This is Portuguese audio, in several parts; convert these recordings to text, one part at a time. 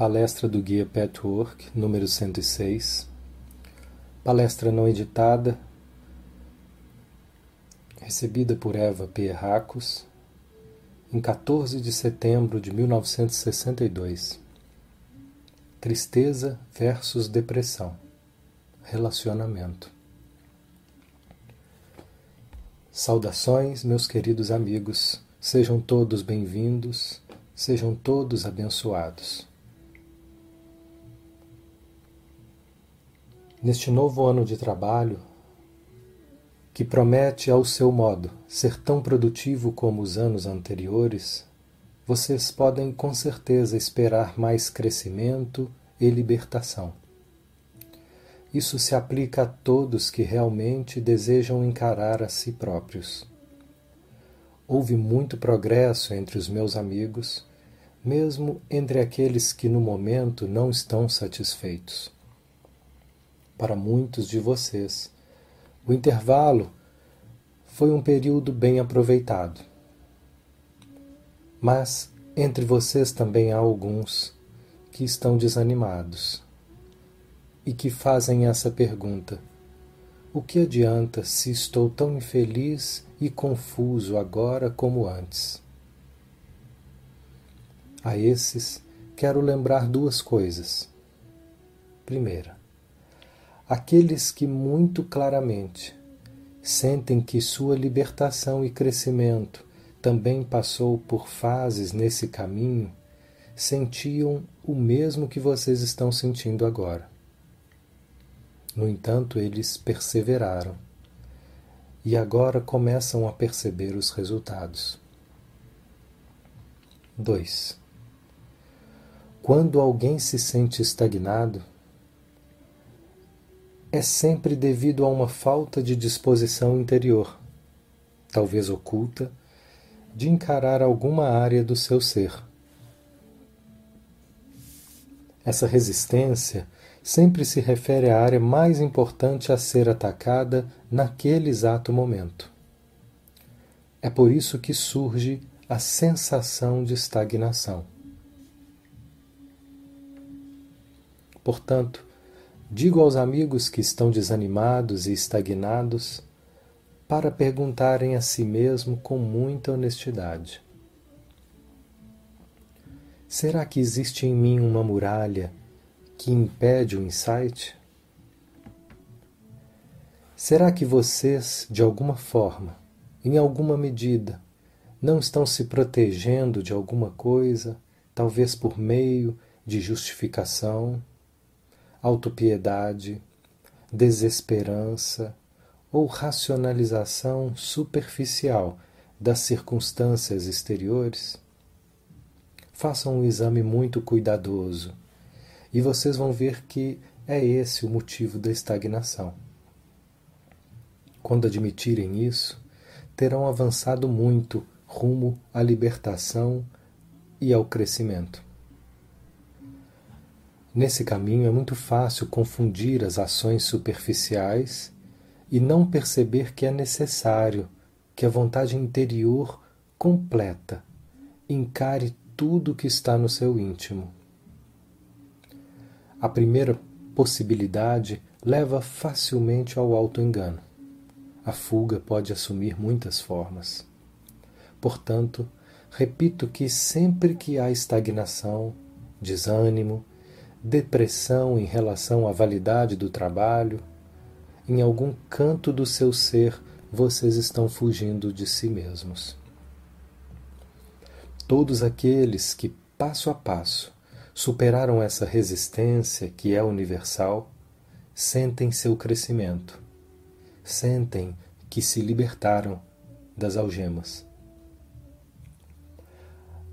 Palestra do Guia Petwork, número 106. Palestra não editada, recebida por Eva Pierracos, em 14 de setembro de 1962. Tristeza versus depressão. Relacionamento. Saudações, meus queridos amigos. Sejam todos bem-vindos, sejam todos abençoados. Neste novo ano de trabalho, que promete, ao seu modo, ser tão produtivo como os anos anteriores, vocês podem com certeza esperar mais crescimento e libertação. Isso se aplica a todos que realmente desejam encarar a si próprios. Houve muito progresso entre os meus amigos, mesmo entre aqueles que no momento não estão satisfeitos para muitos de vocês. O intervalo foi um período bem aproveitado. Mas entre vocês também há alguns que estão desanimados e que fazem essa pergunta: O que adianta se estou tão infeliz e confuso agora como antes? A esses quero lembrar duas coisas. Primeira, aqueles que muito claramente sentem que sua libertação e crescimento também passou por fases nesse caminho, sentiam o mesmo que vocês estão sentindo agora. No entanto, eles perseveraram e agora começam a perceber os resultados. 2. Quando alguém se sente estagnado, é sempre devido a uma falta de disposição interior, talvez oculta, de encarar alguma área do seu ser. Essa resistência sempre se refere à área mais importante a ser atacada naquele exato momento. É por isso que surge a sensação de estagnação. Portanto, Digo aos amigos que estão desanimados e estagnados para perguntarem a si mesmo com muita honestidade: Será que existe em mim uma muralha que impede o insight? Será que vocês, de alguma forma, em alguma medida, não estão se protegendo de alguma coisa, talvez por meio de justificação, autopiedade, desesperança ou racionalização superficial das circunstâncias exteriores? Façam um exame muito cuidadoso e vocês vão ver que é esse o motivo da estagnação. Quando admitirem isso, terão avançado muito rumo à libertação e ao crescimento. Nesse caminho é muito fácil confundir as ações superficiais e não perceber que é necessário que a vontade interior completa encare tudo que está no seu íntimo. A primeira possibilidade leva facilmente ao auto-engano. A fuga pode assumir muitas formas. Portanto, repito que sempre que há estagnação, desânimo, depressão em relação à validade do trabalho, em algum canto do seu ser vocês estão fugindo de si mesmos. Todos aqueles que, passo a passo, superaram essa resistência que é universal, sentem seu crescimento, sentem que se libertaram das algemas.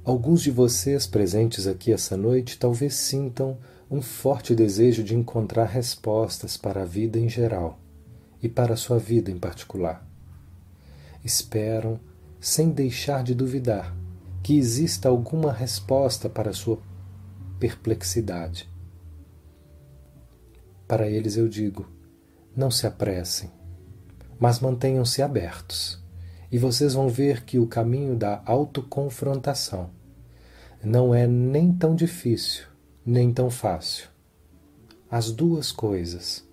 Alguns de vocês presentes aqui essa noite talvez sintam um forte desejo de encontrar respostas para a vida em geral e para a sua vida em particular. Esperam, sem deixar de duvidar, que exista alguma resposta para a sua perplexidade. Para eles eu digo: não se apressem, mas mantenham-se abertos, e vocês vão ver que o caminho da autoconfrontação não é nem tão difícil nem tão fácil. As duas coisas,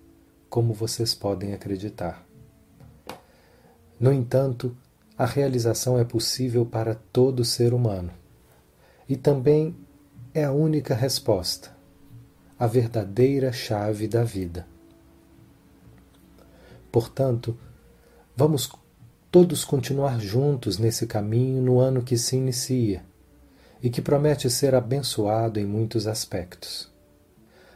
como vocês podem acreditar. No entanto, a realização é possível para todo ser humano. E também é a única resposta, a verdadeira chave da vida. Portanto, vamos todos continuar juntos nesse caminho no ano que se inicia e que promete ser abençoado em muitos aspectos.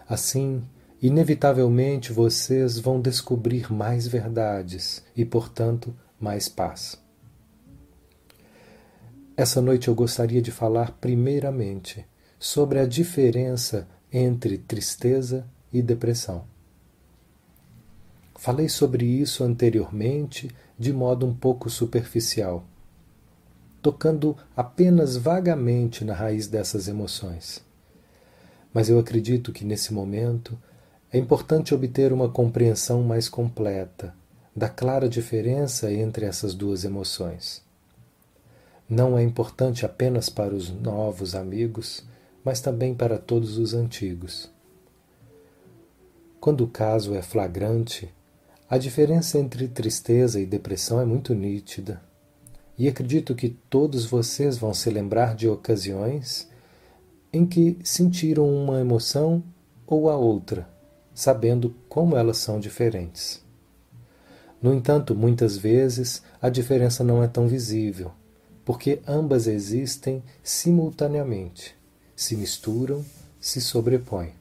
Assim, inevitavelmente vocês vão descobrir mais verdades e, portanto, mais paz. Essa noite eu gostaria de falar primeiramente sobre a diferença entre tristeza e depressão. Falei sobre isso anteriormente de modo um pouco superficial, tocando apenas vagamente na raiz dessas emoções. Mas eu acredito que nesse momento é importante obter uma compreensão mais completa da clara diferença entre essas duas emoções. Não é importante apenas para os novos amigos, mas também para todos os antigos. Quando o caso é flagrante, a diferença entre tristeza e depressão é muito nítida. E acredito que todos vocês vão se lembrar de ocasiões em que sentiram uma emoção ou a outra, sabendo como elas são diferentes. No entanto, muitas vezes a diferença não é tão visível, porque ambas existem simultaneamente, se misturam, se sobrepõem.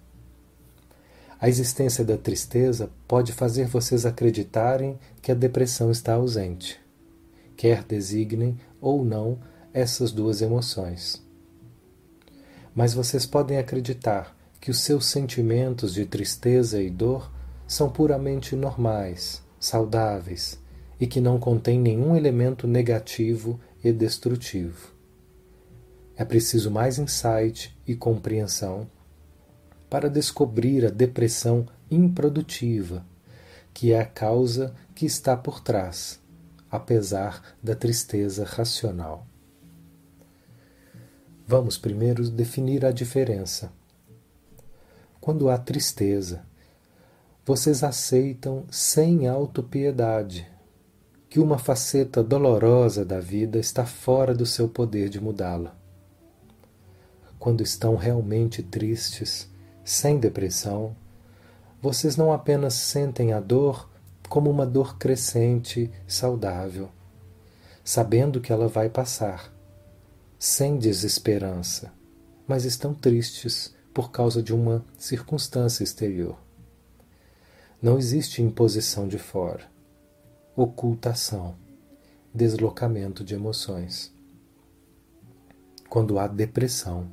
A existência da tristeza pode fazer vocês acreditarem que a depressão está ausente, quer designem ou não essas duas emoções. Mas vocês podem acreditar que os seus sentimentos de tristeza e dor são puramente normais, saudáveis e que não contêm nenhum elemento negativo e destrutivo. É preciso mais insight e compreensão para descobrir a depressão improdutiva, que é a causa que está por trás, apesar da tristeza racional. Vamos primeiro definir a diferença. Quando há tristeza, vocês aceitam sem autopiedade que uma faceta dolorosa da vida está fora do seu poder de mudá-la. Quando estão realmente tristes, sem depressão, vocês não apenas sentem a dor como uma dor crescente, saudável, sabendo que ela vai passar, sem desesperança, mas estão tristes por causa de uma circunstância exterior. Não existe imposição de fora, ocultação, deslocamento de emoções. Quando há depressão,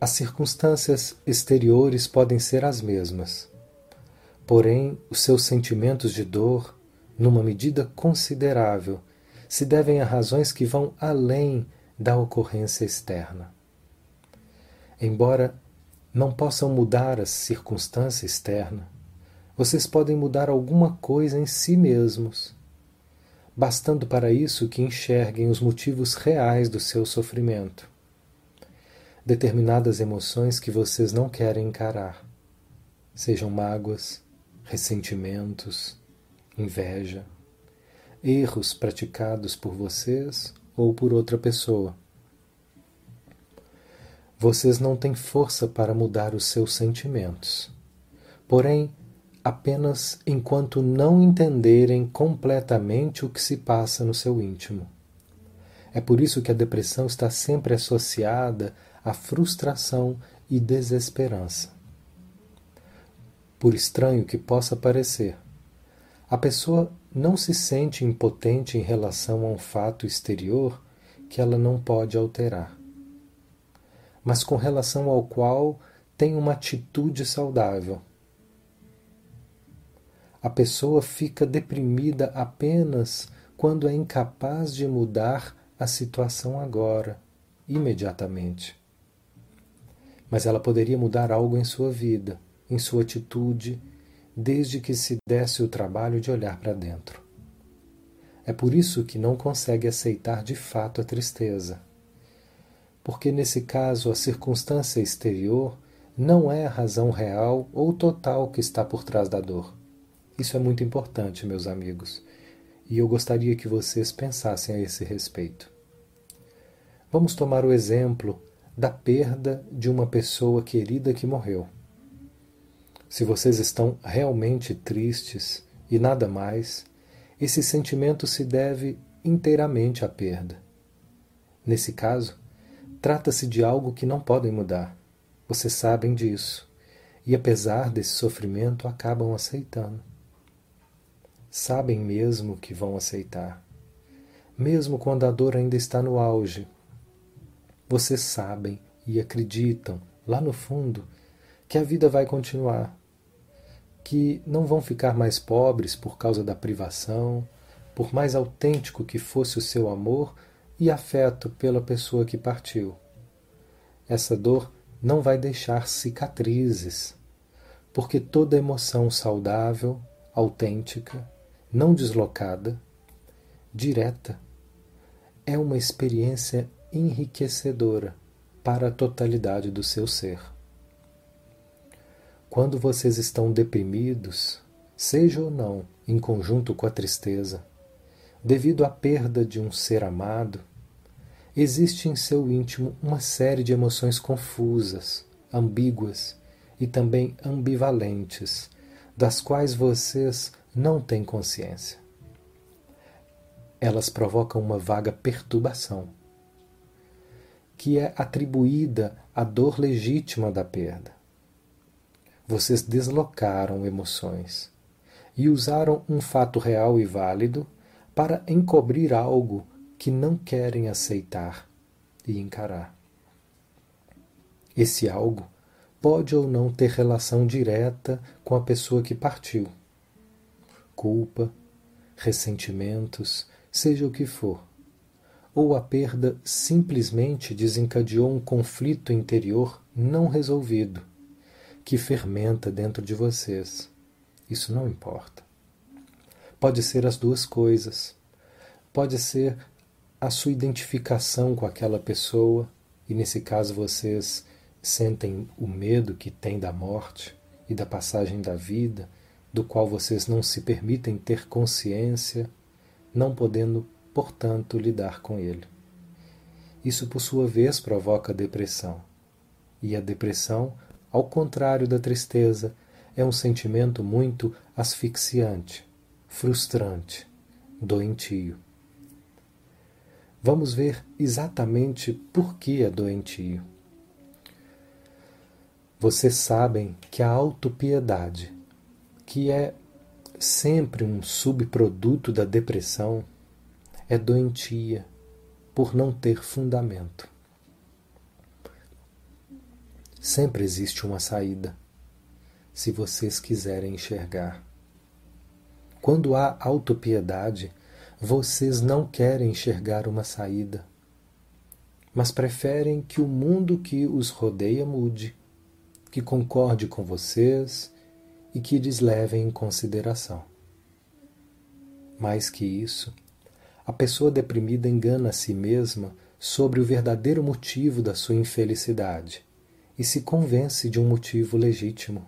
as circunstâncias exteriores podem ser as mesmas, porém os seus sentimentos de dor, numa medida considerável, se devem a razões que vão além da ocorrência externa. Embora não possam mudar a circunstância externa, vocês podem mudar alguma coisa em si mesmos, bastando para isso que enxerguem os motivos reais do seu sofrimento. Determinadas emoções que vocês não querem encarar, sejam mágoas, ressentimentos, inveja, erros praticados por vocês ou por outra pessoa vocês não têm força para mudar os seus sentimentos. Porém, apenas enquanto não entenderem completamente o que se passa no seu íntimo. É por isso que a depressão está sempre associada à frustração e desesperança. Por estranho que possa parecer, a pessoa não se sente impotente em relação a um fato exterior que ela não pode alterar mas com relação ao qual tem uma atitude saudável. A pessoa fica deprimida apenas quando é incapaz de mudar a situação agora, imediatamente. Mas ela poderia mudar algo em sua vida, em sua atitude, desde que se desse o trabalho de olhar para dentro. É por isso que não consegue aceitar de fato a tristeza porque nesse caso a circunstância exterior não é a razão real ou total que está por trás da dor. Isso é muito importante, meus amigos, e eu gostaria que vocês pensassem a esse respeito. Vamos tomar o exemplo da perda de uma pessoa querida que morreu. Se vocês estão realmente tristes e nada mais, esse sentimento se deve inteiramente à perda. Nesse caso, trata-se de algo que não podem mudar. Vocês sabem disso e, apesar desse sofrimento, acabam aceitando. Sabem mesmo que vão aceitar, mesmo quando a dor ainda está no auge. Vocês sabem e acreditam, lá no fundo, que a vida vai continuar, que não vão ficar mais pobres por causa da privação, por mais autêntico que fosse o seu amor e afeto pela pessoa que partiu. Essa dor não vai deixar cicatrizes, porque toda emoção saudável, autêntica, não deslocada, direta, é uma experiência enriquecedora para a totalidade do seu ser. Quando vocês estão deprimidos, seja ou não em conjunto com a tristeza, devido à perda de um ser amado, existe em seu íntimo uma série de emoções confusas, ambíguas e também ambivalentes, das quais vocês não têm consciência. Elas provocam uma vaga perturbação que é atribuída à dor legítima da perda. Vocês deslocaram emoções e usaram um fato real e válido para encobrir algo que não querem aceitar e encarar. Esse algo pode ou não ter relação direta com a pessoa que partiu. Culpa, ressentimentos, seja o que for ou a perda simplesmente desencadeou um conflito interior não resolvido, que fermenta dentro de vocês. Isso não importa. Pode ser as duas coisas. Pode ser a sua identificação com aquela pessoa, e nesse caso vocês sentem o medo que tem da morte e da passagem da vida, do qual vocês não se permitem ter consciência, não podendo portanto, lidar com ele. Isso, por sua vez, provoca depressão. E a depressão, ao contrário da tristeza, é um sentimento muito asfixiante, frustrante, doentio. Vamos ver exatamente por que é doentio. Vocês sabem que a autopiedade, que é sempre um subproduto da depressão, é doentia por não ter fundamento. Sempre existe uma saída, se vocês quiserem enxergar. Quando há autopiedade, vocês não querem enxergar uma saída, mas preferem que o mundo que os rodeia mude, que concorde com vocês e que lhes levem em consideração. Mais que isso, a pessoa deprimida engana a si mesma sobre o verdadeiro motivo da sua infelicidade e se convence de um motivo legítimo.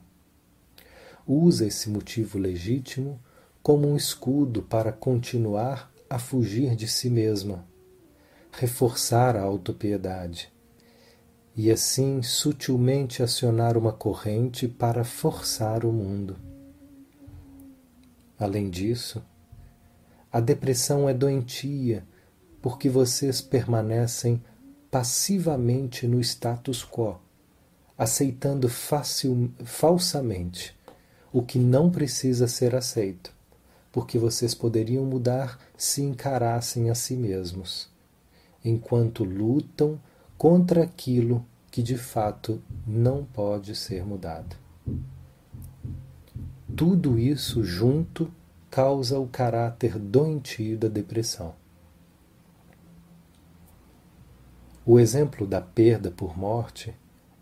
Usa esse motivo legítimo como um escudo para continuar a fugir de si mesma, reforçar a autopiedade e assim sutilmente acionar uma corrente para forçar o mundo. Além disso, a depressão é doentia porque vocês permanecem passivamente no status quo, aceitando facil, falsamente o que não precisa ser aceito, porque vocês poderiam mudar se encarassem a si mesmos, enquanto lutam contra aquilo que de fato não pode ser mudado. Tudo isso junto causa o caráter doentio da depressão. O exemplo da perda por morte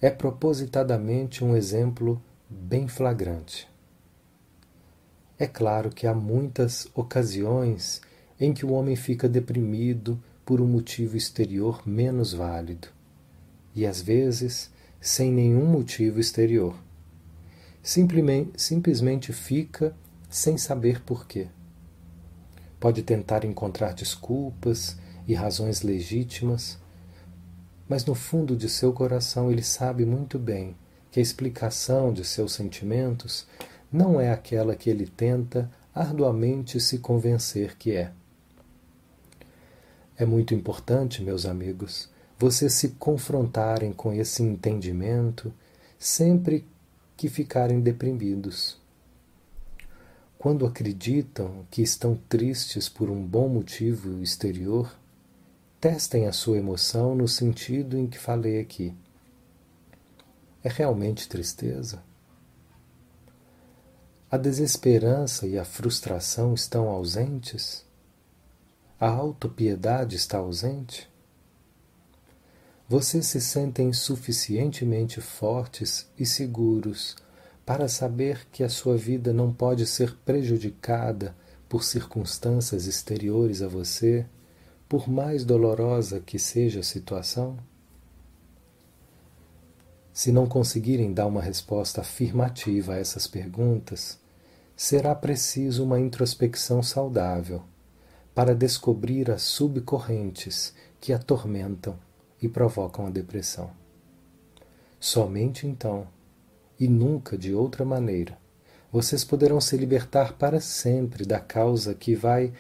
é propositadamente um exemplo bem flagrante. É claro que há muitas ocasiões em que o homem fica deprimido por um motivo exterior menos válido, e às vezes sem nenhum motivo exterior. Simplesmente, fica sem saber porquê. Pode tentar encontrar desculpas e razões legítimas, mas no fundo de seu coração ele sabe muito bem que a explicação de seus sentimentos não é aquela que ele tenta arduamente se convencer que é. É muito importante, meus amigos, vocês se confrontarem com esse entendimento sempre que ficarem deprimidos. Quando acreditam que estão tristes por um bom motivo exterior, testem a sua emoção no sentido em que falei aqui. É realmente tristeza? A desesperança e a frustração estão ausentes? A autopiedade está ausente? Vocês se sentem suficientemente fortes e seguros para saber que a sua vida não pode ser prejudicada por circunstâncias exteriores a você, por mais dolorosa que seja a situação? Se não conseguirem dar uma resposta afirmativa a essas perguntas, será preciso uma introspecção saudável para descobrir as subcorrentes que atormentam e provocam a depressão. Somente então e nunca de outra maneira, vocês poderão se libertar para sempre da causa que vai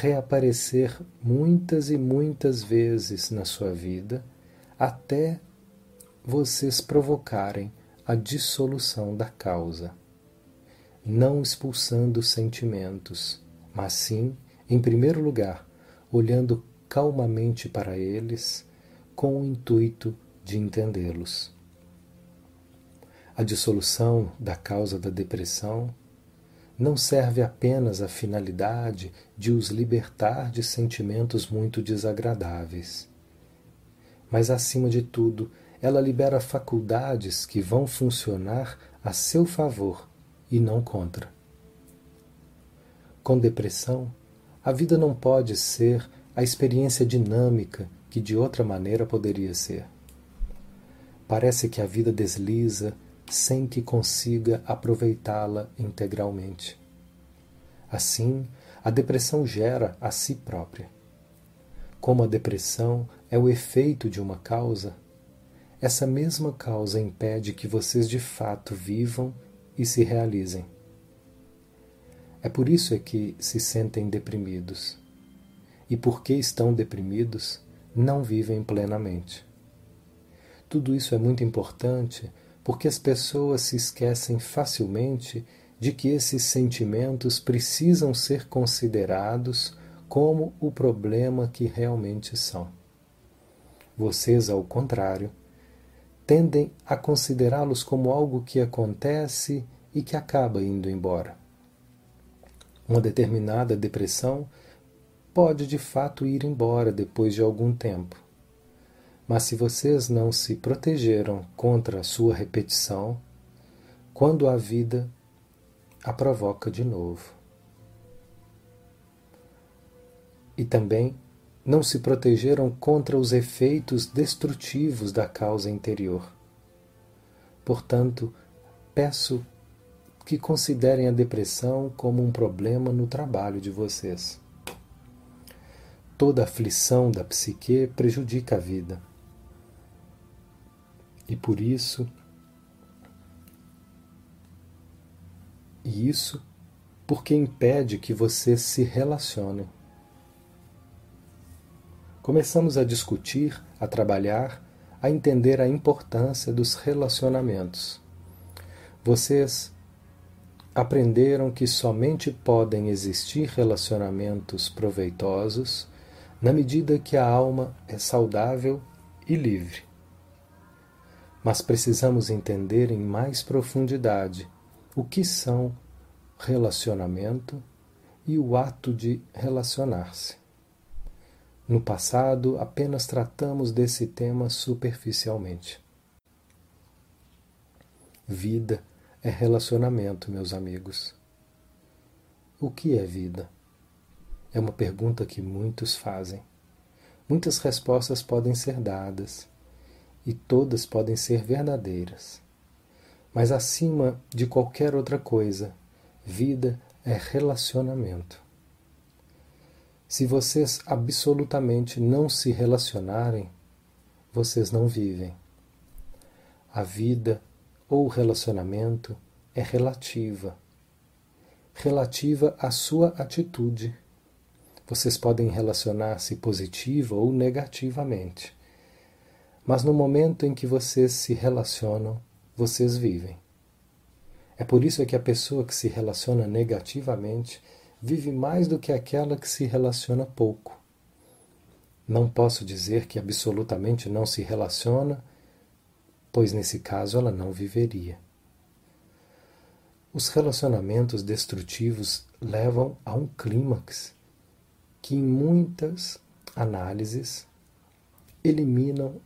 reaparecer muitas e muitas vezes na sua vida até vocês provocarem a dissolução da causa, não expulsando sentimentos, mas sim, em primeiro lugar, olhando calmamente para eles com o intuito de entendê-los. A dissolução da causa da depressão não serve apenas à finalidade de os libertar de sentimentos muito desagradáveis, mas, acima de tudo, ela libera faculdades que vão funcionar a seu favor e não contra. Com depressão, a vida não pode ser a experiência dinâmica que de outra maneira poderia ser. Parece que a vida desliza sem que consiga aproveitá-la integralmente. Assim, a depressão gera a si própria. Como a depressão é o efeito de uma causa, essa mesma causa impede que vocês de fato vivam e se realizem. É por isso é que se sentem deprimidos. E porque estão deprimidos, não vivem plenamente. Tudo isso é muito importante porque as pessoas se esquecem facilmente de que esses sentimentos precisam ser considerados como o problema que realmente são. Vocês, ao contrário, tendem a considerá-los como algo que acontece e que acaba indo embora. Uma determinada depressão pode de fato ir embora depois de algum tempo mas se vocês não se protegeram contra a sua repetição, quando a vida a provoca de novo. E também não se protegeram contra os efeitos destrutivos da causa interior. Portanto, peço que considerem a depressão como um problema no trabalho de vocês. Toda aflição da psique prejudica a vida. E por isso, e isso porque impede que vocês se relacionem. Começamos a discutir, a trabalhar, a entender a importância dos relacionamentos. Vocês aprenderam que somente podem existir relacionamentos proveitosos na medida que a alma é saudável e livre mas precisamos entender em mais profundidade o que são relacionamento e o ato de relacionar-se. No passado, apenas tratamos desse tema superficialmente. Vida é relacionamento, meus amigos. O que é vida? É uma pergunta que muitos fazem. Muitas respostas podem ser dadas e todas podem ser verdadeiras. Mas acima de qualquer outra coisa, vida é relacionamento. Se vocês absolutamente não se relacionarem, vocês não vivem. A vida ou relacionamento é relativa. Relativa à sua atitude. Vocês podem relacionar-se positiva ou negativamente. Mas no momento em que vocês se relacionam, vocês vivem. É por isso que a pessoa que se relaciona negativamente vive mais do que aquela que se relaciona pouco. Não posso dizer que absolutamente não se relaciona, pois nesse caso ela não viveria. Os relacionamentos destrutivos levam a um clímax que, em muitas análises, eliminam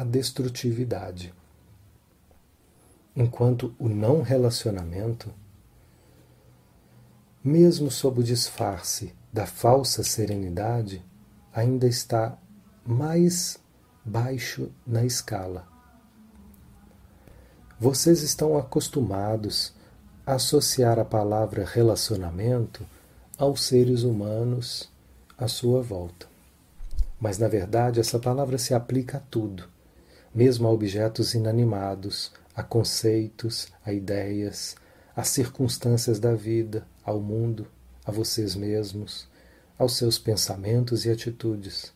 a destrutividade. Enquanto o não relacionamento, mesmo sob o disfarce da falsa serenidade, ainda está mais baixo na escala. Vocês estão acostumados a associar a palavra relacionamento aos seres humanos à sua volta. Mas, na verdade, essa palavra se aplica a tudo mesmo a objetos inanimados, a conceitos, a ideias, às circunstâncias da vida, ao mundo, a vocês mesmos, aos seus pensamentos e atitudes.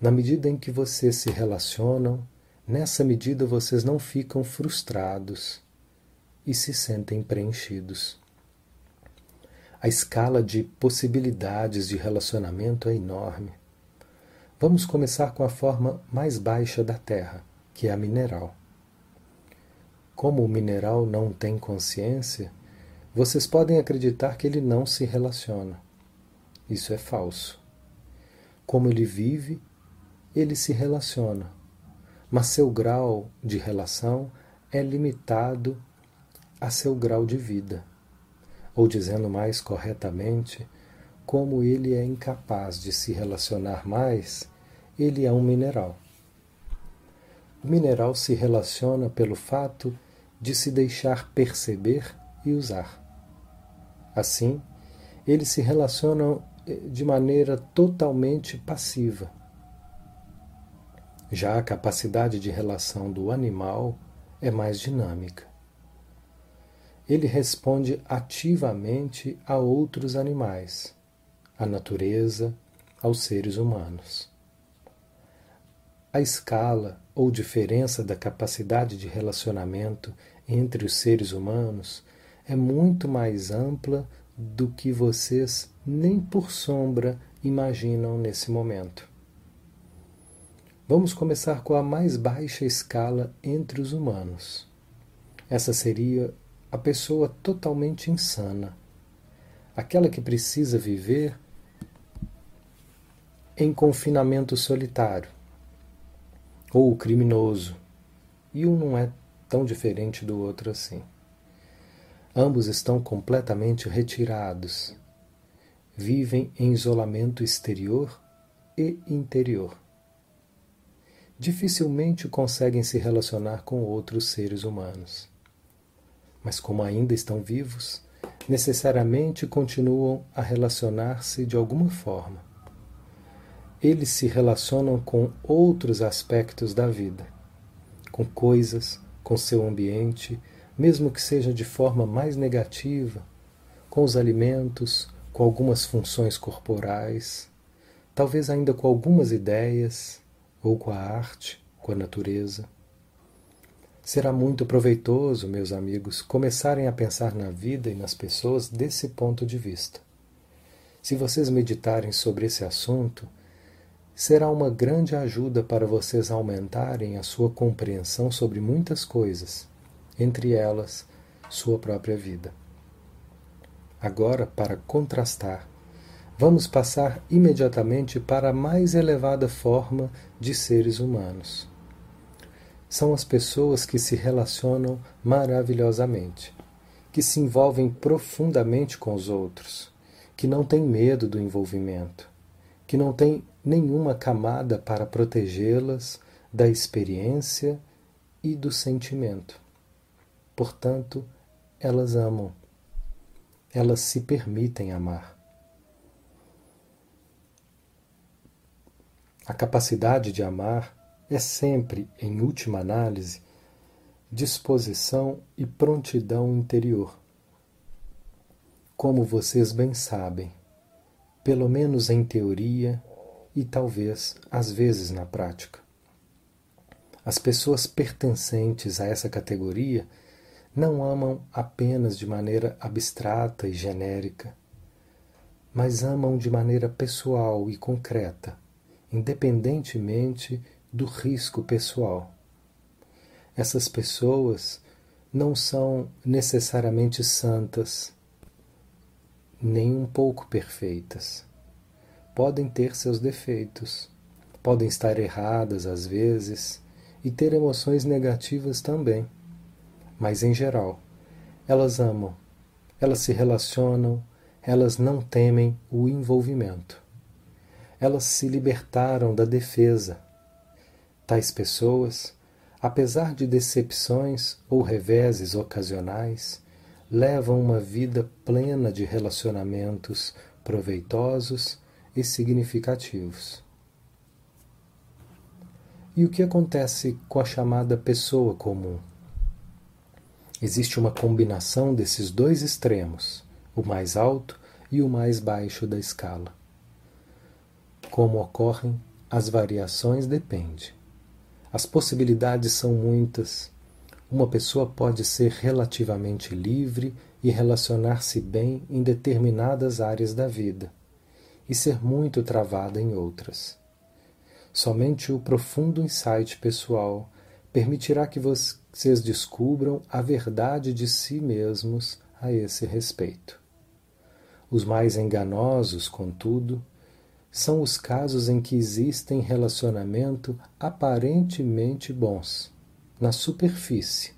Na medida em que vocês se relacionam, nessa medida vocês não ficam frustrados e se sentem preenchidos. A escala de possibilidades de relacionamento é enorme. Vamos começar com a forma mais baixa da Terra, que é a mineral. Como o mineral não tem consciência, vocês podem acreditar que ele não se relaciona. Isso é falso. Como ele vive, ele se relaciona, mas seu grau de relação é limitado a seu grau de vida. Ou dizendo mais corretamente, como ele é incapaz de se relacionar mais ele é um mineral. O mineral se relaciona pelo fato de se deixar perceber e usar. Assim, eles se relacionam eh, de maneira totalmente passiva. Já a capacidade de relação do animal é mais dinâmica. Ele responde ativamente a outros animais, à natureza, aos seres humanos. A escala ou diferença da capacidade de relacionamento entre os seres humanos é muito mais ampla do que vocês nem por sombra imaginam nesse momento. Vamos começar com a mais baixa escala entre os humanos. Essa seria a pessoa totalmente insana, aquela que precisa viver em confinamento solitário ou o criminoso, e um não é tão diferente do outro assim. Ambos estão completamente retirados, vivem em isolamento exterior e interior. Dificilmente conseguem se relacionar com outros seres humanos. Mas, como ainda estão vivos, necessariamente continuam a relacionar-se de alguma forma eles se relacionam com outros aspectos da vida, com coisas, com seu ambiente, mesmo que seja de forma mais negativa, com os alimentos, com algumas funções corporais, talvez ainda com algumas ideias, ou com a arte, com a natureza. Será muito proveitoso, meus amigos, começarem a pensar na vida e nas pessoas desse ponto de vista. Se vocês meditarem sobre esse assunto, será uma grande ajuda para vocês aumentarem a sua compreensão sobre muitas coisas, entre elas sua própria vida. Agora, para contrastar, vamos passar imediatamente para a mais elevada forma de seres humanos. São as pessoas que se relacionam maravilhosamente, que se envolvem profundamente com os outros, que não têm medo do envolvimento, que não têm nenhuma camada para protegê-las da experiência e do sentimento. Portanto, elas amam, elas se permitem amar. A capacidade de amar é sempre, em última análise, disposição e prontidão interior. Como vocês bem sabem, pelo menos em teoria e talvez às vezes na prática. As pessoas pertencentes a essa categoria não amam apenas de maneira abstrata e genérica, mas amam de maneira pessoal e concreta, independentemente do risco pessoal. Essas pessoas não são necessariamente santas, nem um pouco perfeitas. Podem ter seus defeitos, podem estar erradas às vezes e ter emoções negativas também. Mas, em geral, elas amam, elas se relacionam, elas não temem o envolvimento. Elas se libertaram da defesa, Tais pessoas, apesar de decepções ou reveses ocasionais, levam uma vida plena de relacionamentos proveitosos e significativos. E o que acontece com a chamada pessoa comum? Existe uma combinação desses dois extremos, o mais alto e o mais baixo da escala. Como ocorrem as variações depende. As possibilidades são muitas. Uma pessoa pode ser relativamente livre e relacionar-se bem em determinadas áreas da vida, e ser muito travada em outras. Somente o profundo insight pessoal permitirá que vocês descubram a verdade de si mesmos a esse respeito. Os mais enganosos, contudo, são os casos em que existem relacionamento aparentemente bons, na superfície,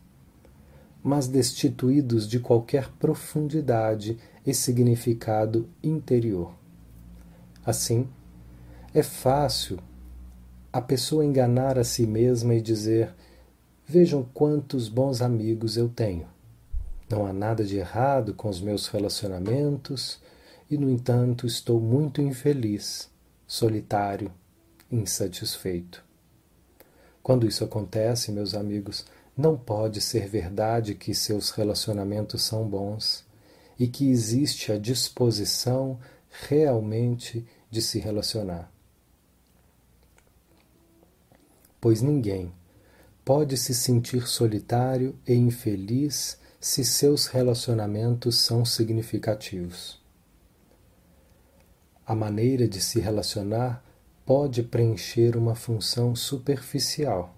mas destituídos de qualquer profundidade e significado interior. Assim, é fácil a pessoa enganar a si mesma e dizer: Vejam quantos bons amigos eu tenho. Não há nada de errado com os meus relacionamentos e, no entanto, estou muito infeliz, solitário, insatisfeito. Quando isso acontece, meus amigos, não pode ser verdade que seus relacionamentos são bons e que existe a disposição realmente de se relacionar. Pois ninguém pode se sentir solitário e infeliz se seus relacionamentos são significativos. A maneira de se relacionar pode preencher uma função superficial.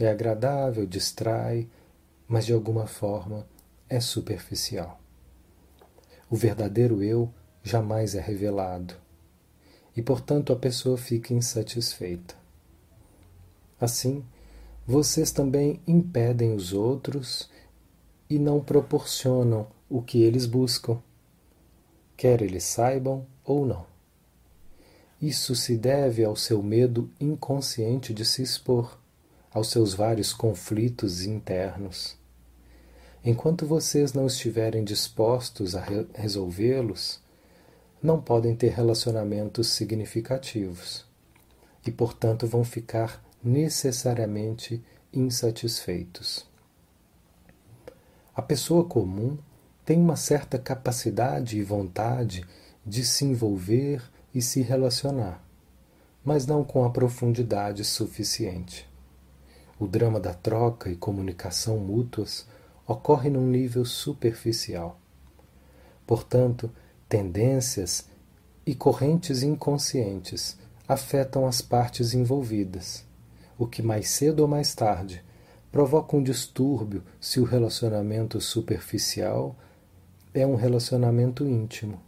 É agradável, distrai, mas de alguma forma é superficial. O verdadeiro eu jamais é revelado e, portanto, a pessoa fica insatisfeita. Assim, vocês também impedem os outros e não proporcionam o que eles buscam, quer eles saibam ou não. Isso se deve ao seu medo inconsciente de se expor, aos seus vários conflitos internos. Enquanto vocês não estiverem dispostos a re resolvê-los, não podem ter relacionamentos significativos e, portanto, vão ficar necessariamente insatisfeitos. A pessoa comum tem uma certa capacidade e vontade de se envolver e se relacionar, mas não com a profundidade suficiente. O drama da troca e comunicação mútuas ocorre num nível superficial. Portanto, tendências e correntes inconscientes afetam as partes envolvidas, o que mais cedo ou mais tarde provoca um distúrbio se o relacionamento superficial é um relacionamento íntimo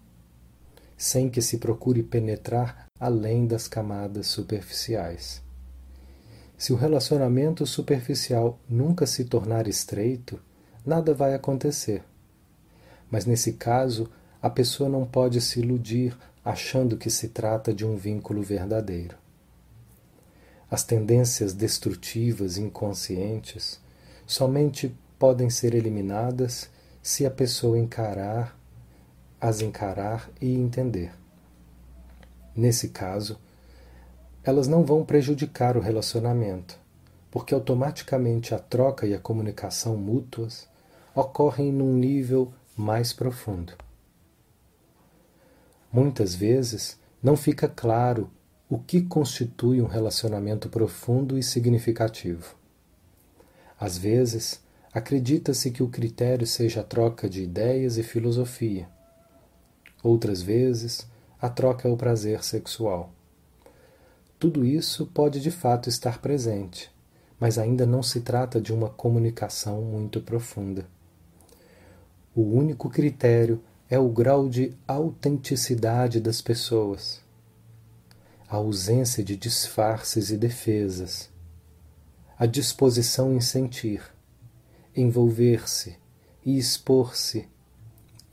sem que se procure penetrar além das camadas superficiais. Se o relacionamento superficial nunca se tornar estreito, nada vai acontecer. Mas nesse caso, a pessoa não pode se iludir achando que se trata de um vínculo verdadeiro. as tendências destrutivas inconscientes somente podem ser eliminadas se a pessoa encarar, as encarar e entender. Nesse caso, elas não vão prejudicar o relacionamento, porque automaticamente a troca e a comunicação mútuas ocorrem num nível mais profundo. Muitas vezes não fica claro o que constitui um relacionamento profundo e significativo. Às vezes, acredita-se que o critério seja a troca de ideias e filosofia. Outras vezes, a troca é o prazer sexual. Tudo isso pode de fato estar presente, mas ainda não se trata de uma comunicação muito profunda. O único critério é o grau de autenticidade das pessoas a ausência de disfarces e defesas, a disposição em sentir, envolver-se e expor-se,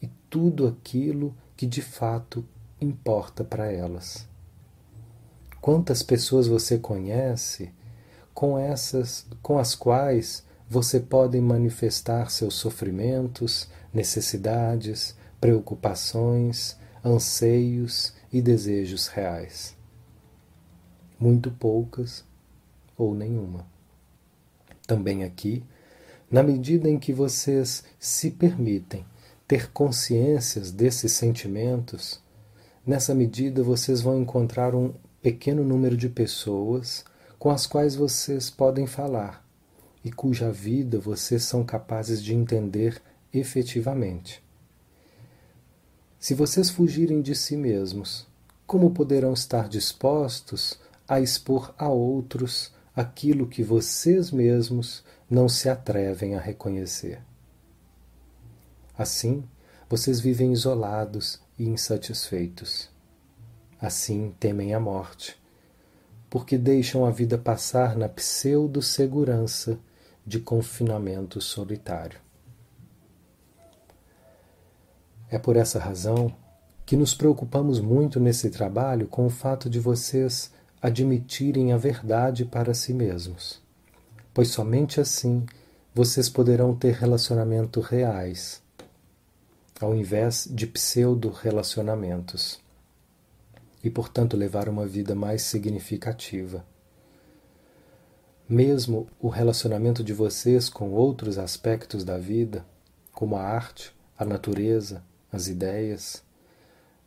e tudo aquilo que de fato importa para elas. Quantas pessoas você conhece com essas com as quais você pode manifestar seus sofrimentos, necessidades, preocupações, anseios e desejos reais? muito poucas ou nenhuma. Também aqui, na medida em que vocês se permitem ter consciências desses sentimentos, nessa medida vocês vão encontrar um pequeno número de pessoas com as quais vocês podem falar e cuja vida vocês são capazes de entender efetivamente. Se vocês fugirem de si mesmos, como poderão estar dispostos a expor a outros aquilo que vocês mesmos não se atrevem a reconhecer. Assim, vocês vivem isolados e insatisfeitos. Assim temem a morte, porque deixam a vida passar na pseudo-segurança de confinamento solitário. É por essa razão que nos preocupamos muito nesse trabalho com o fato de vocês admitirem a verdade para si mesmos, pois somente assim vocês poderão ter relacionamentos reais, ao invés de pseudo-relacionamentos, e portanto levar uma vida mais significativa. Mesmo o relacionamento de vocês com outros aspectos da vida, como a arte, a natureza, as ideias,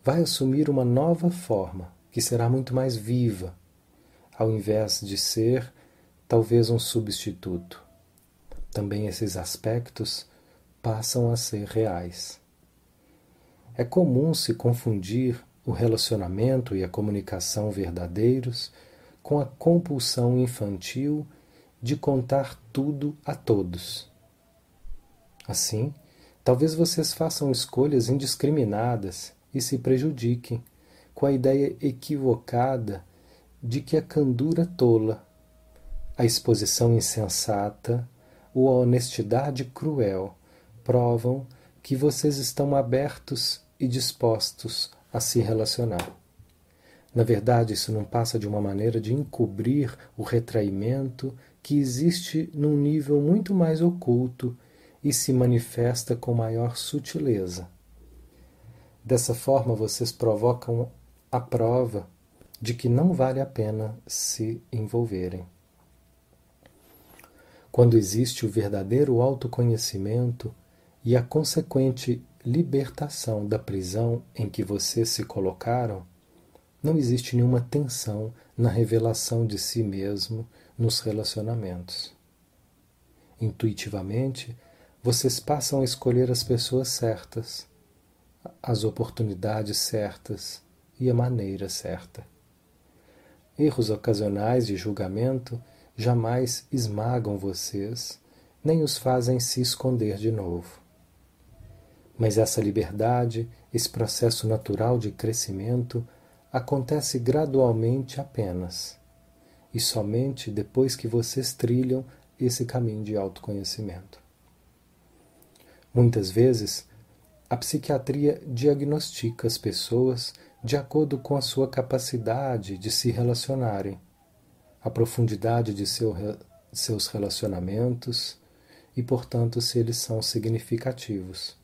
vai assumir uma nova forma que será muito mais viva, ao invés de ser talvez um substituto. Também esses aspectos passam a ser reais. É comum se confundir o relacionamento e a comunicação verdadeiros com a compulsão infantil de contar tudo a todos. Assim, talvez vocês façam escolhas indiscriminadas e se prejudiquem com a ideia equivocada de que a candura tola, a exposição insensata ou a honestidade cruel provam que vocês estão abertos e dispostos a se relacionar. Na verdade, isso não passa de uma maneira de encobrir o retraimento que existe num nível muito mais oculto e se manifesta com maior sutileza. Dessa forma, vocês provocam a prova de que não vale a pena se envolverem. Quando existe o verdadeiro autoconhecimento e a consequente libertação da prisão em que vocês se colocaram, não existe nenhuma tensão na revelação de si mesmo nos relacionamentos. Intuitivamente, vocês passam a escolher as pessoas certas, as oportunidades certas e a maneira certa. Erros ocasionais de julgamento jamais esmagam vocês, nem os fazem se esconder de novo. Mas essa liberdade, esse processo natural de crescimento, acontece gradualmente apenas, e somente depois que vocês trilham esse caminho de autoconhecimento. Muitas vezes, a psiquiatria diagnostica as pessoas de acordo com a sua capacidade de se relacionarem, a profundidade de seu, seus relacionamentos e, portanto, se eles são significativos.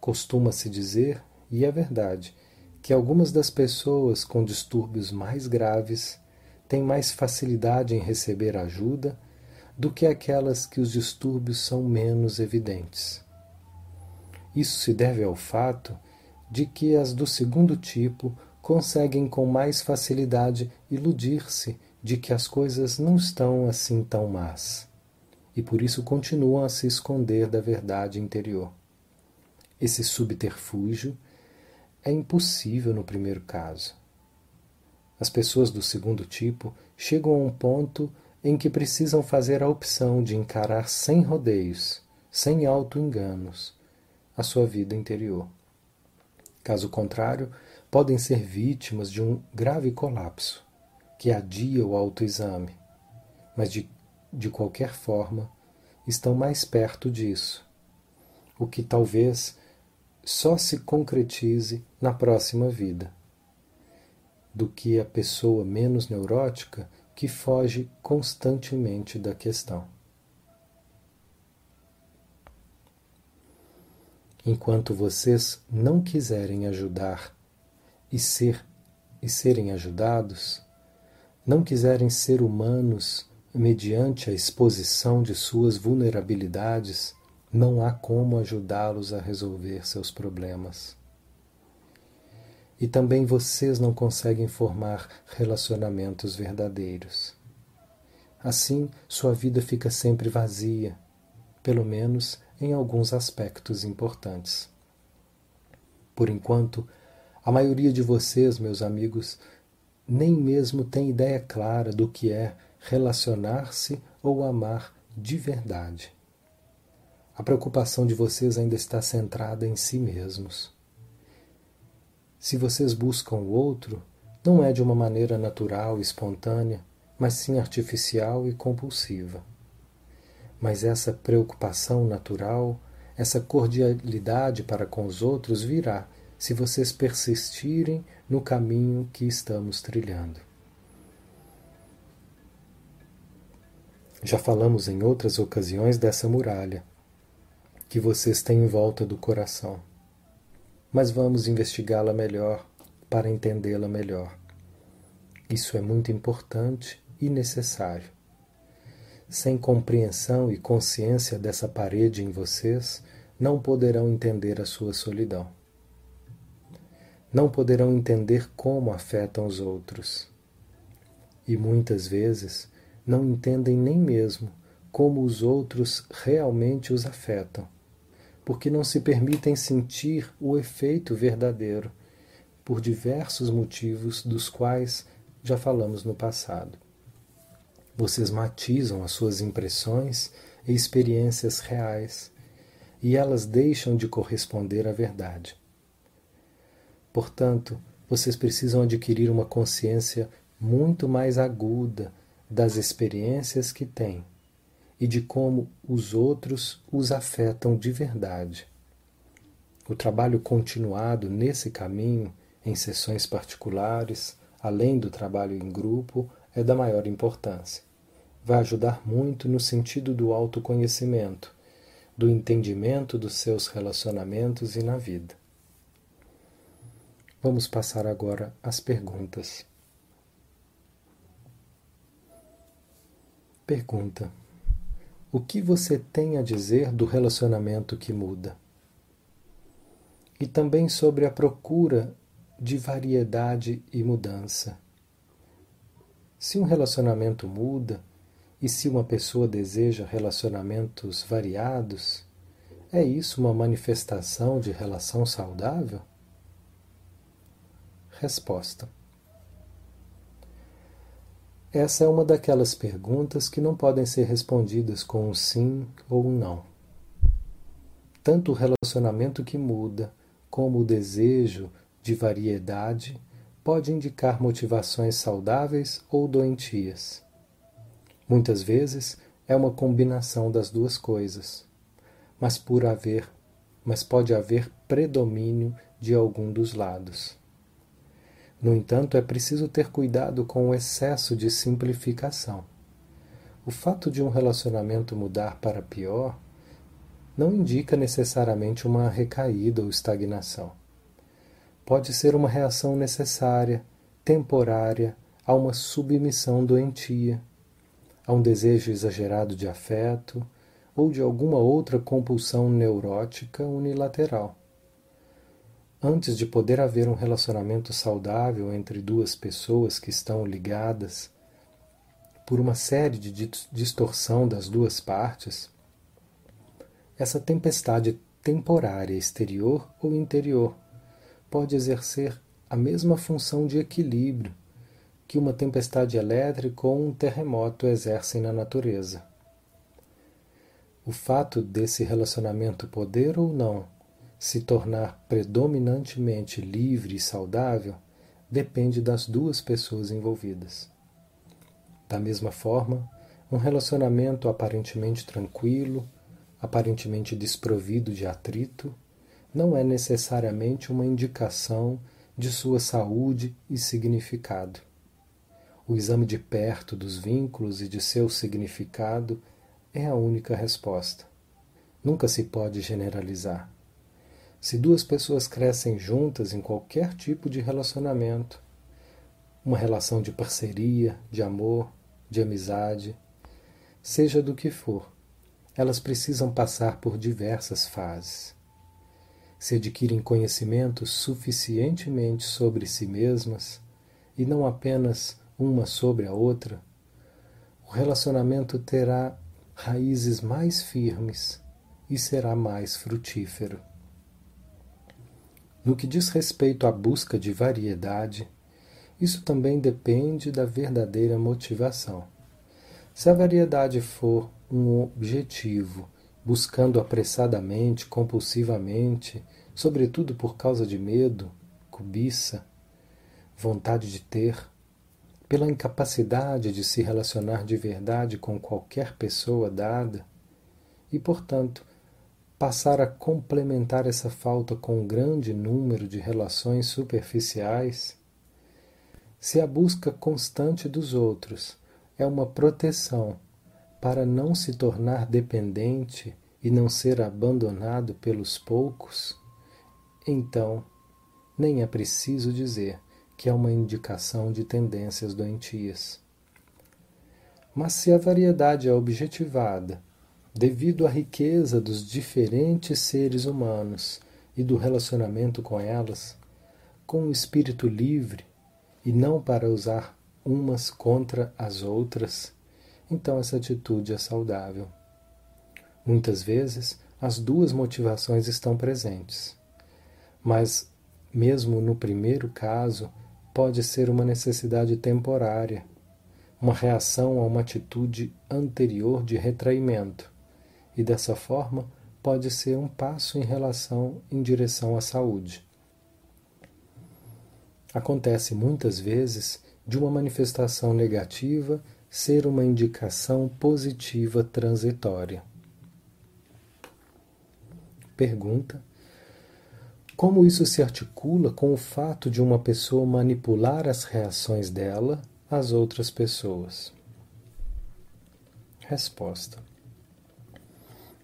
Costuma-se dizer, e é verdade, que algumas das pessoas com distúrbios mais graves têm mais facilidade em receber ajuda do que aquelas que os distúrbios são menos evidentes. Isso se deve ao fato de que as do segundo tipo conseguem com mais facilidade iludir-se de que as coisas não estão assim tão más, e por isso continuam a se esconder da verdade interior. Esse subterfúgio é impossível no primeiro caso. As pessoas do segundo tipo chegam a um ponto em que precisam fazer a opção de encarar sem rodeios, sem auto-enganos, a sua vida interior. Caso contrário, podem ser vítimas de um grave colapso que adia o autoexame, mas de, de qualquer forma estão mais perto disso, o que talvez só se concretize na próxima vida, do que a pessoa menos neurótica que foge constantemente da questão. Enquanto vocês não quiserem ajudar e ser e serem ajudados, não quiserem ser humanos mediante a exposição de suas vulnerabilidades, não há como ajudá-los a resolver seus problemas. E também vocês não conseguem formar relacionamentos verdadeiros. Assim, sua vida fica sempre vazia, pelo menos em alguns aspectos importantes. Por enquanto, a maioria de vocês, meus amigos, nem mesmo tem ideia clara do que é relacionar-se ou amar de verdade. A preocupação de vocês ainda está centrada em si mesmos. Se vocês buscam o outro, não é de uma maneira natural e espontânea, mas sim artificial e compulsiva. Mas essa preocupação natural, essa cordialidade para com os outros virá se vocês persistirem no caminho que estamos trilhando. Já falamos em outras ocasiões dessa muralha que vocês têm em volta do coração. Mas vamos investigá-la melhor para entendê-la melhor. Isso é muito importante e necessário. Sem compreensão e consciência dessa parede em vocês, não poderão entender a sua solidão. Não poderão entender como afetam os outros. E muitas vezes não entendem nem mesmo como os outros realmente os afetam porque não se permitem sentir o efeito verdadeiro, por diversos motivos dos quais já falamos no passado. Vocês matizam as suas impressões e experiências reais, e elas deixam de corresponder à verdade. Portanto, vocês precisam adquirir uma consciência muito mais aguda das experiências que têm e de como os outros os afetam de verdade. O trabalho continuado nesse caminho, em sessões particulares, além do trabalho em grupo, é da maior importância. Vai ajudar muito no sentido do autoconhecimento, do entendimento dos seus relacionamentos e na vida. Vamos passar agora às perguntas. Pergunta: o que você tem a dizer do relacionamento que muda. E também sobre a procura de variedade e mudança. Se um relacionamento muda e se uma pessoa deseja relacionamentos variados, é isso uma manifestação de relação saudável? Resposta. Essa é uma daquelas perguntas que não podem ser respondidas com um sim ou um não. Tanto o relacionamento que muda, como o desejo de variedade, pode indicar motivações saudáveis ou doentias. Muitas vezes é uma combinação das duas coisas, mas por haver, mas pode haver predomínio de algum dos lados. No entanto, é preciso ter cuidado com o excesso de simplificação. O fato de um relacionamento mudar para pior não indica necessariamente uma recaída ou estagnação. Pode ser uma reação necessária, temporária, a uma submissão doentia, a um desejo exagerado de afeto ou de alguma outra compulsão neurótica unilateral. Antes de poder haver um relacionamento saudável entre duas pessoas que estão ligadas por uma série de distorção das duas partes, essa tempestade temporária exterior ou interior pode exercer a mesma função de equilíbrio que uma tempestade elétrica ou um terremoto exercem na natureza. O fato desse relacionamento poder ou não se tornar predominantemente livre e saudável depende das duas pessoas envolvidas. Da mesma forma, um relacionamento aparentemente tranquilo, aparentemente desprovido de atrito, não é necessariamente uma indicação de sua saúde e significado. O exame de perto dos vínculos e de seu significado é a única resposta. Nunca se pode generalizar. Se duas pessoas crescem juntas em qualquer tipo de relacionamento, uma relação de parceria, de amor, de amizade, seja do que for, elas precisam passar por diversas fases. Se adquirem conhecimento suficientemente sobre si mesmas e não apenas uma sobre a outra, o relacionamento terá raízes mais firmes e será mais frutífero. No que diz respeito à busca de variedade, isso também depende da verdadeira motivação. Se a variedade for um objetivo, buscando apressadamente, compulsivamente, sobretudo por causa de medo, cobiça, vontade de ter, pela incapacidade de se relacionar de verdade com qualquer pessoa dada, e, portanto, passar a complementar essa falta com um grande número de relações superficiais, se a busca constante dos outros é uma proteção para não se tornar dependente e não ser abandonado pelos poucos, então nem é preciso dizer que é uma indicação de tendências doentias. Mas se a variedade é objetivada devido à riqueza dos diferentes seres humanos e do relacionamento com elas, com o espírito livre, e não para usar umas contra as outras, então essa atitude é saudável. Muitas vezes as duas motivações estão presentes, mas, mesmo no primeiro caso, pode ser uma necessidade temporária, uma reação a uma atitude anterior de retraimento, e dessa forma pode ser um passo em relação em direção à saúde acontece muitas vezes de uma manifestação negativa ser uma indicação positiva transitória. Pergunta: Como isso se articula com o fato de uma pessoa manipular as reações dela às outras pessoas? Resposta: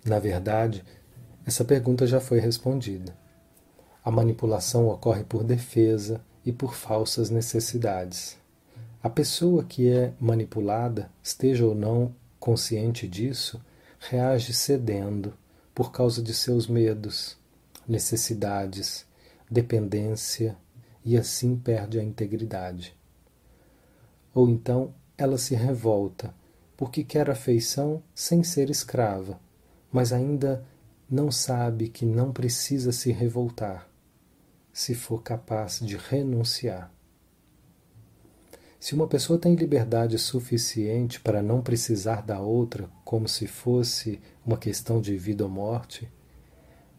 Na verdade, essa pergunta já foi respondida. A manipulação ocorre por defesa, e por falsas necessidades. A pessoa que é manipulada, esteja ou não consciente disso, reage cedendo por causa de seus medos, necessidades, dependência e assim perde a integridade. Ou então ela se revolta porque quer afeição sem ser escrava, mas ainda não sabe que não precisa se revoltar se for capaz de renunciar. Se uma pessoa tem liberdade suficiente para não precisar da outra como se fosse uma questão de vida ou morte,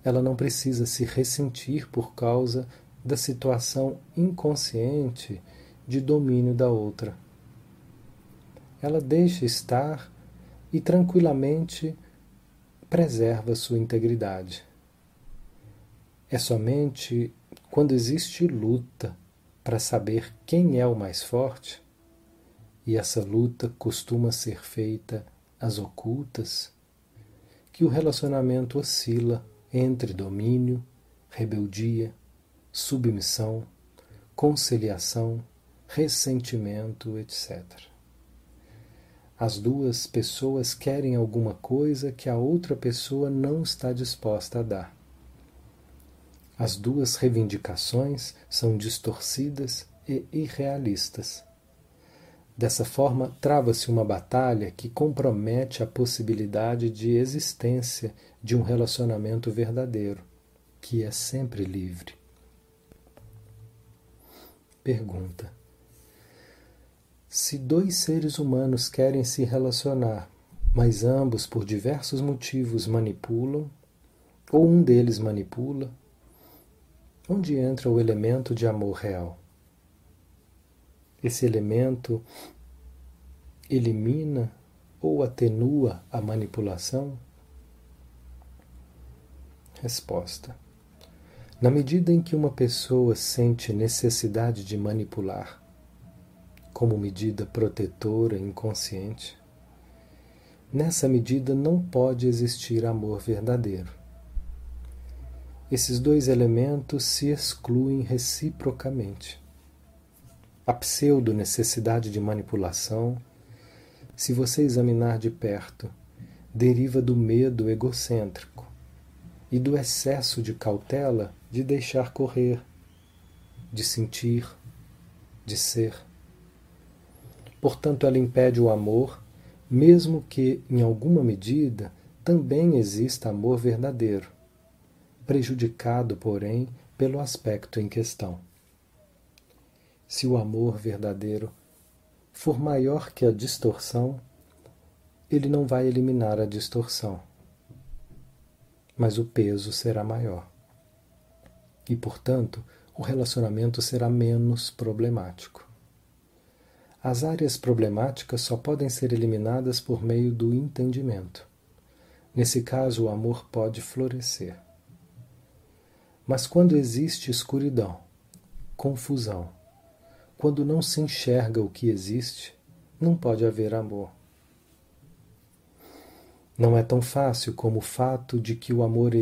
ela não precisa se ressentir por causa da situação inconsciente de domínio da outra. Ela deixa estar e tranquilamente preserva sua integridade. É somente quando existe luta para saber quem é o mais forte, e essa luta costuma ser feita às ocultas, que o relacionamento oscila entre domínio, rebeldia, submissão, conciliação, ressentimento, etc. As duas pessoas querem alguma coisa que a outra pessoa não está disposta a dar. As duas reivindicações são distorcidas e irrealistas. Dessa forma, trava-se uma batalha que compromete a possibilidade de existência de um relacionamento verdadeiro, que é sempre livre. Pergunta: Se dois seres humanos querem se relacionar, mas ambos por diversos motivos manipulam, ou um deles manipula, onde entra o elemento de amor real? Esse elemento elimina ou atenua a manipulação? Resposta: Na medida em que uma pessoa sente necessidade de manipular, como medida protetora inconsciente, nessa medida não pode existir amor verdadeiro. Esses dois elementos se excluem reciprocamente. A pseudo-necessidade de manipulação, se você examinar de perto, deriva do medo egocêntrico e do excesso de cautela de deixar correr, de sentir, de ser. Portanto, ela impede o amor, mesmo que, em alguma medida, também exista amor verdadeiro prejudicado, porém, pelo aspecto em questão. Se o amor verdadeiro for maior que a distorção, ele não vai eliminar a distorção, mas o peso será maior. E, portanto, o relacionamento será menos problemático. As áreas problemáticas só podem ser eliminadas por meio do entendimento. Nesse caso, o amor pode florescer. Mas quando existe escuridão, confusão, quando não se enxerga o que existe, não pode haver amor. Não é tão fácil como o fato de que o amor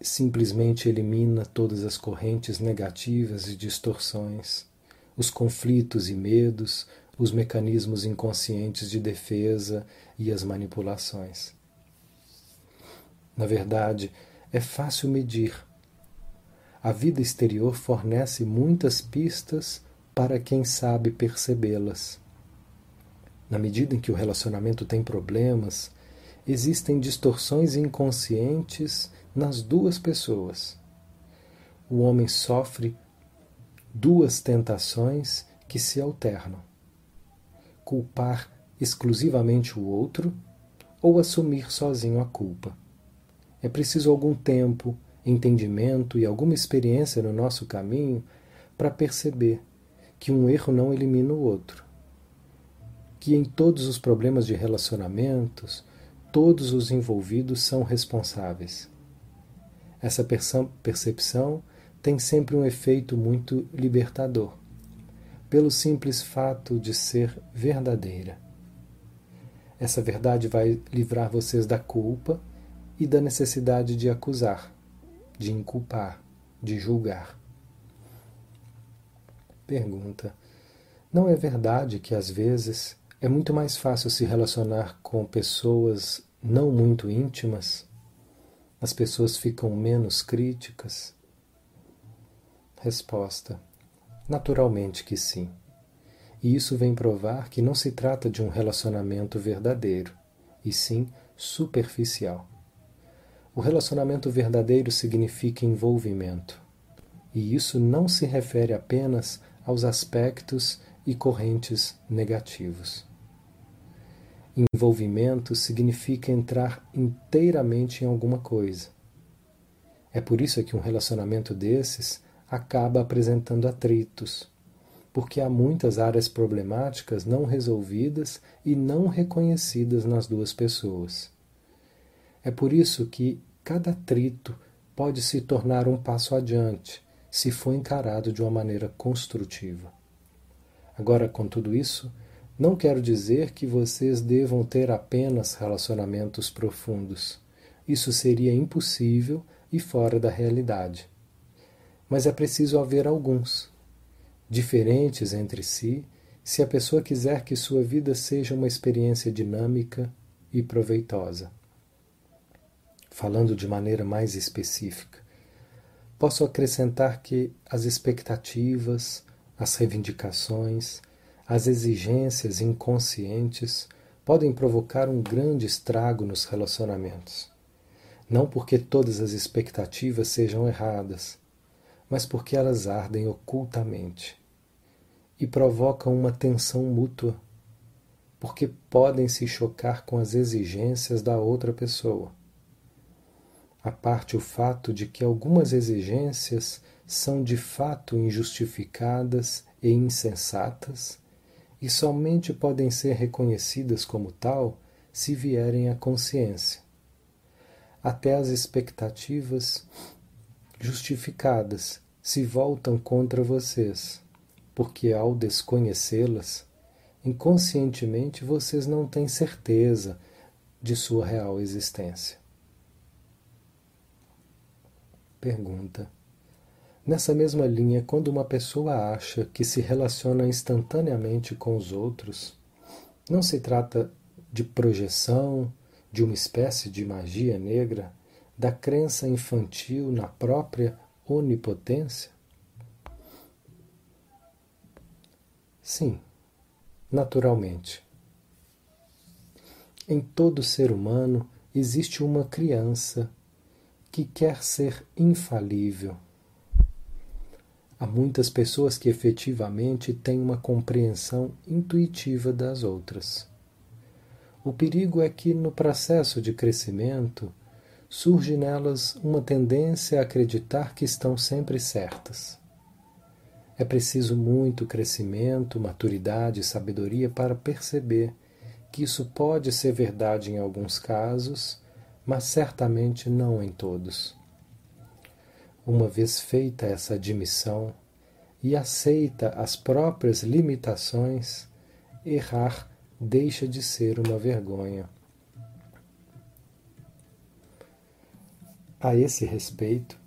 simplesmente elimina todas as correntes negativas e distorções, os conflitos e medos, os mecanismos inconscientes de defesa e as manipulações. Na verdade, é fácil medir a vida exterior fornece muitas pistas para quem sabe percebê-las. Na medida em que o relacionamento tem problemas, existem distorções inconscientes nas duas pessoas. O homem sofre duas tentações que se alternam: culpar exclusivamente o outro ou assumir sozinho a culpa. É preciso algum tempo, entendimento e alguma experiência no nosso caminho para perceber que um erro não elimina o outro. Que em todos os problemas de relacionamentos, todos os envolvidos são responsáveis. Essa percepção tem sempre um efeito muito libertador, pelo simples fato de ser verdadeira. Essa verdade vai livrar vocês da culpa e da necessidade de acusar de inculpar, de julgar. Pergunta: Não é verdade que às vezes é muito mais fácil se relacionar com pessoas não muito íntimas? As pessoas ficam menos críticas? Resposta: Naturalmente que sim. E isso vem provar que não se trata de um relacionamento verdadeiro, e sim superficial. O relacionamento verdadeiro significa envolvimento. E isso não se refere apenas aos aspectos e correntes negativos. Envolvimento significa entrar inteiramente em alguma coisa. É por isso que um relacionamento desses acaba apresentando atritos, porque há muitas áreas problemáticas não resolvidas e não reconhecidas nas duas pessoas. É por isso que cada atrito pode se tornar um passo adiante, se for encarado de uma maneira construtiva. Agora, com tudo isso, não quero dizer que vocês devam ter apenas relacionamentos profundos. Isso seria impossível e fora da realidade. Mas é preciso haver alguns, diferentes entre si, se a pessoa quiser que sua vida seja uma experiência dinâmica e proveitosa. Falando de maneira mais específica, posso acrescentar que as expectativas, as reivindicações, as exigências inconscientes podem provocar um grande estrago nos relacionamentos. Não porque todas as expectativas sejam erradas, mas porque elas ardem ocultamente e provocam uma tensão mútua, porque podem se chocar com as exigências da outra pessoa. A parte o fato de que algumas exigências são de fato injustificadas e insensatas e somente podem ser reconhecidas como tal se vierem à consciência. Até as expectativas justificadas se voltam contra vocês, porque ao desconhecê-las, inconscientemente vocês não têm certeza de sua real existência. Pergunta: Nessa mesma linha, quando uma pessoa acha que se relaciona instantaneamente com os outros, não se trata de projeção, de uma espécie de magia negra, da crença infantil na própria onipotência? Sim, naturalmente. Em todo ser humano existe uma criança que quer ser infalível Há muitas pessoas que efetivamente têm uma compreensão intuitiva das outras. O perigo é que, no processo de crescimento, surge nelas uma tendência a acreditar que estão sempre certas. É preciso muito crescimento, maturidade e sabedoria para perceber que isso pode ser verdade em alguns casos, mas certamente não em todos. Uma vez feita essa admissão e aceita as próprias limitações, errar deixa de ser uma vergonha. A esse respeito,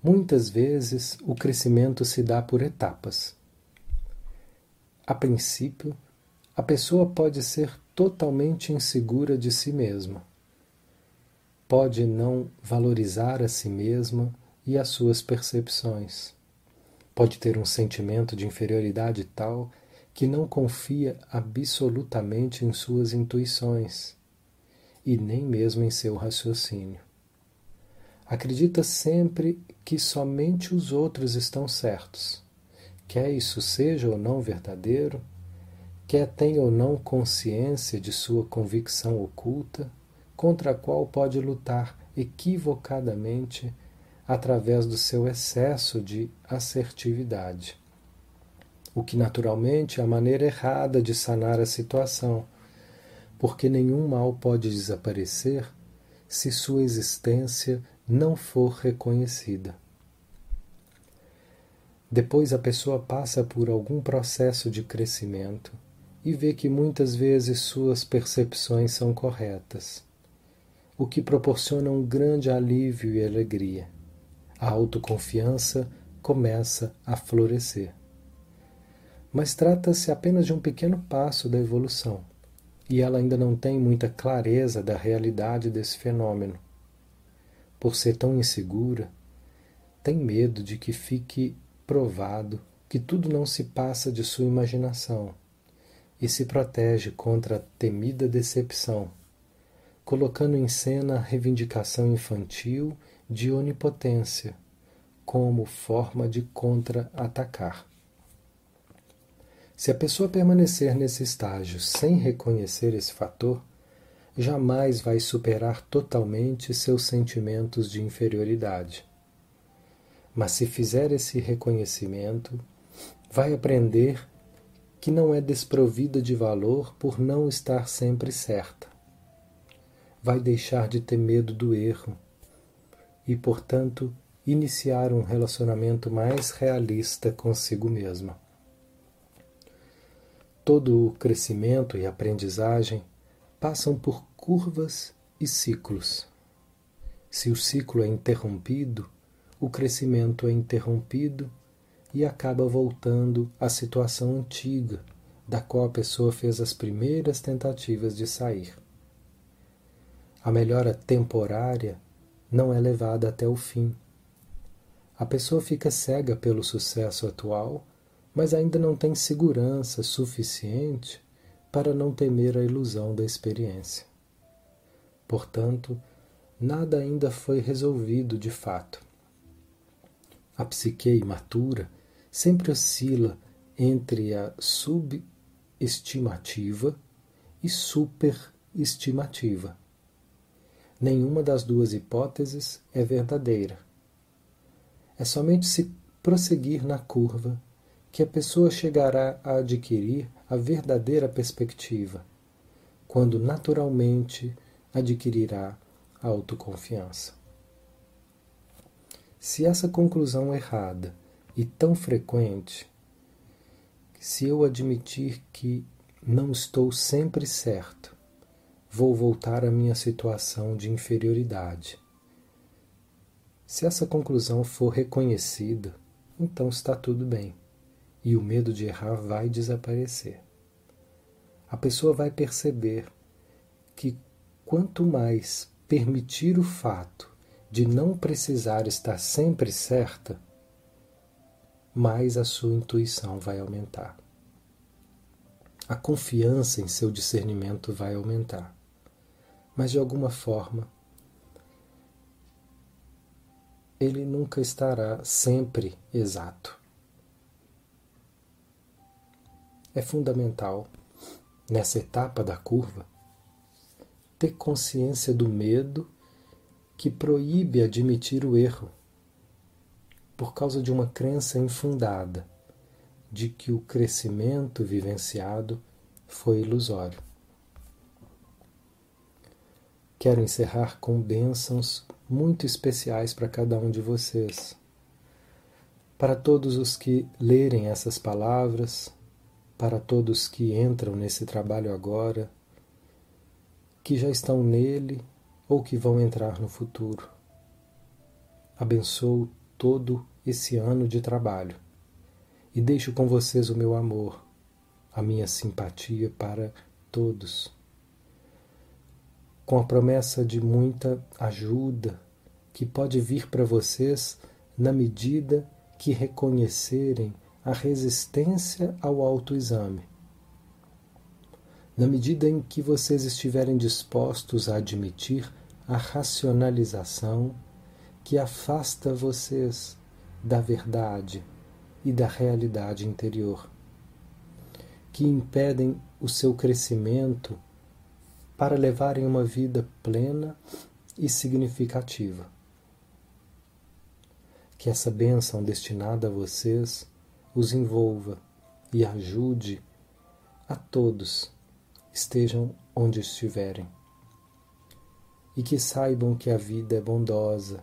muitas vezes o crescimento se dá por etapas. A princípio, a pessoa pode ser totalmente insegura de si mesma pode não valorizar a si mesma e as suas percepções. Pode ter um sentimento de inferioridade tal que não confia absolutamente em suas intuições e nem mesmo em seu raciocínio. Acredita sempre que somente os outros estão certos, quer isso seja ou não verdadeiro, quer tenha ou não consciência de sua convicção oculta contra a qual pode lutar equivocadamente através do seu excesso de assertividade. O que naturalmente é a maneira errada de sanar a situação, porque nenhum mal pode desaparecer se sua existência não for reconhecida. Depois a pessoa passa por algum processo de crescimento e vê que muitas vezes suas percepções são corretas o que proporciona um grande alívio e alegria. A autoconfiança começa a florescer. Mas trata-se apenas de um pequeno passo da evolução, e ela ainda não tem muita clareza da realidade desse fenômeno. Por ser tão insegura, tem medo de que fique provado que tudo não se passa de sua imaginação e se protege contra a temida decepção colocando em cena a reivindicação infantil de onipotência como forma de contra-atacar. Se a pessoa permanecer nesse estágio sem reconhecer esse fator, jamais vai superar totalmente seus sentimentos de inferioridade. Mas se fizer esse reconhecimento, vai aprender que não é desprovida de valor por não estar sempre certa vai deixar de ter medo do erro e, portanto, iniciar um relacionamento mais realista consigo mesma. Todo o crescimento e aprendizagem passam por curvas e ciclos. Se o ciclo é interrompido, o crescimento é interrompido e acaba voltando à situação antiga, da qual a pessoa fez as primeiras tentativas de sair. A melhora temporária não é levada até o fim. A pessoa fica cega pelo sucesso atual, mas ainda não tem segurança suficiente para não temer a ilusão da experiência. Portanto, nada ainda foi resolvido de fato. A psique imatura sempre oscila entre a subestimativa e superestimativa. Nenhuma das duas hipóteses é verdadeira. É somente se prosseguir na curva que a pessoa chegará a adquirir a verdadeira perspectiva, quando naturalmente adquirirá a autoconfiança. Se essa conclusão errada e tão frequente, se eu admitir que não estou sempre certo, vou voltar à minha situação de inferioridade. Se essa conclusão for reconhecida, então está tudo bem e o medo de errar vai desaparecer. A pessoa vai perceber que quanto mais permitir o fato de não precisar estar sempre certa, mais a sua intuição vai aumentar. A confiança em seu discernimento vai aumentar mas de alguma forma ele nunca estará sempre exato. É fundamental, nessa etapa da curva, ter consciência do medo que proíbe admitir o erro, por causa de uma crença infundada de que o crescimento vivenciado foi ilusório. Quero encerrar com bênçãos muito especiais para cada um de vocês. Para todos os que lerem essas palavras, para todos que entram nesse trabalho agora, que já estão nele ou que vão entrar no futuro. Abençoo todo esse ano de trabalho e deixo com vocês o meu amor, a minha simpatia para todos com a promessa de muita ajuda que pode vir para vocês na medida que reconhecerem a resistência ao autoexame. Na medida em que vocês estiverem dispostos a admitir a racionalização que afasta vocês da verdade e da realidade interior, que impedem o seu crescimento para levarem uma vida plena e significativa. Que essa bênção destinada a vocês os envolva e ajude a todos, estejam onde estiverem. E que saibam que a vida é bondosa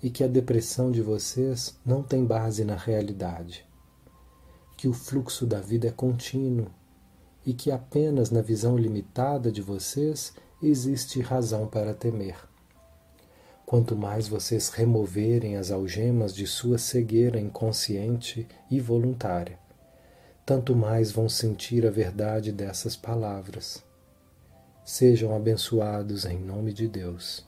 e que a depressão de vocês não tem base na realidade. Que o fluxo da vida é contínuo e que apenas na visão limitada de vocês existe razão para temer. Quanto mais vocês removerem as algemas de sua cegueira inconsciente e voluntária, tanto mais vão sentir a verdade dessas palavras. Sejam abençoados em nome de Deus.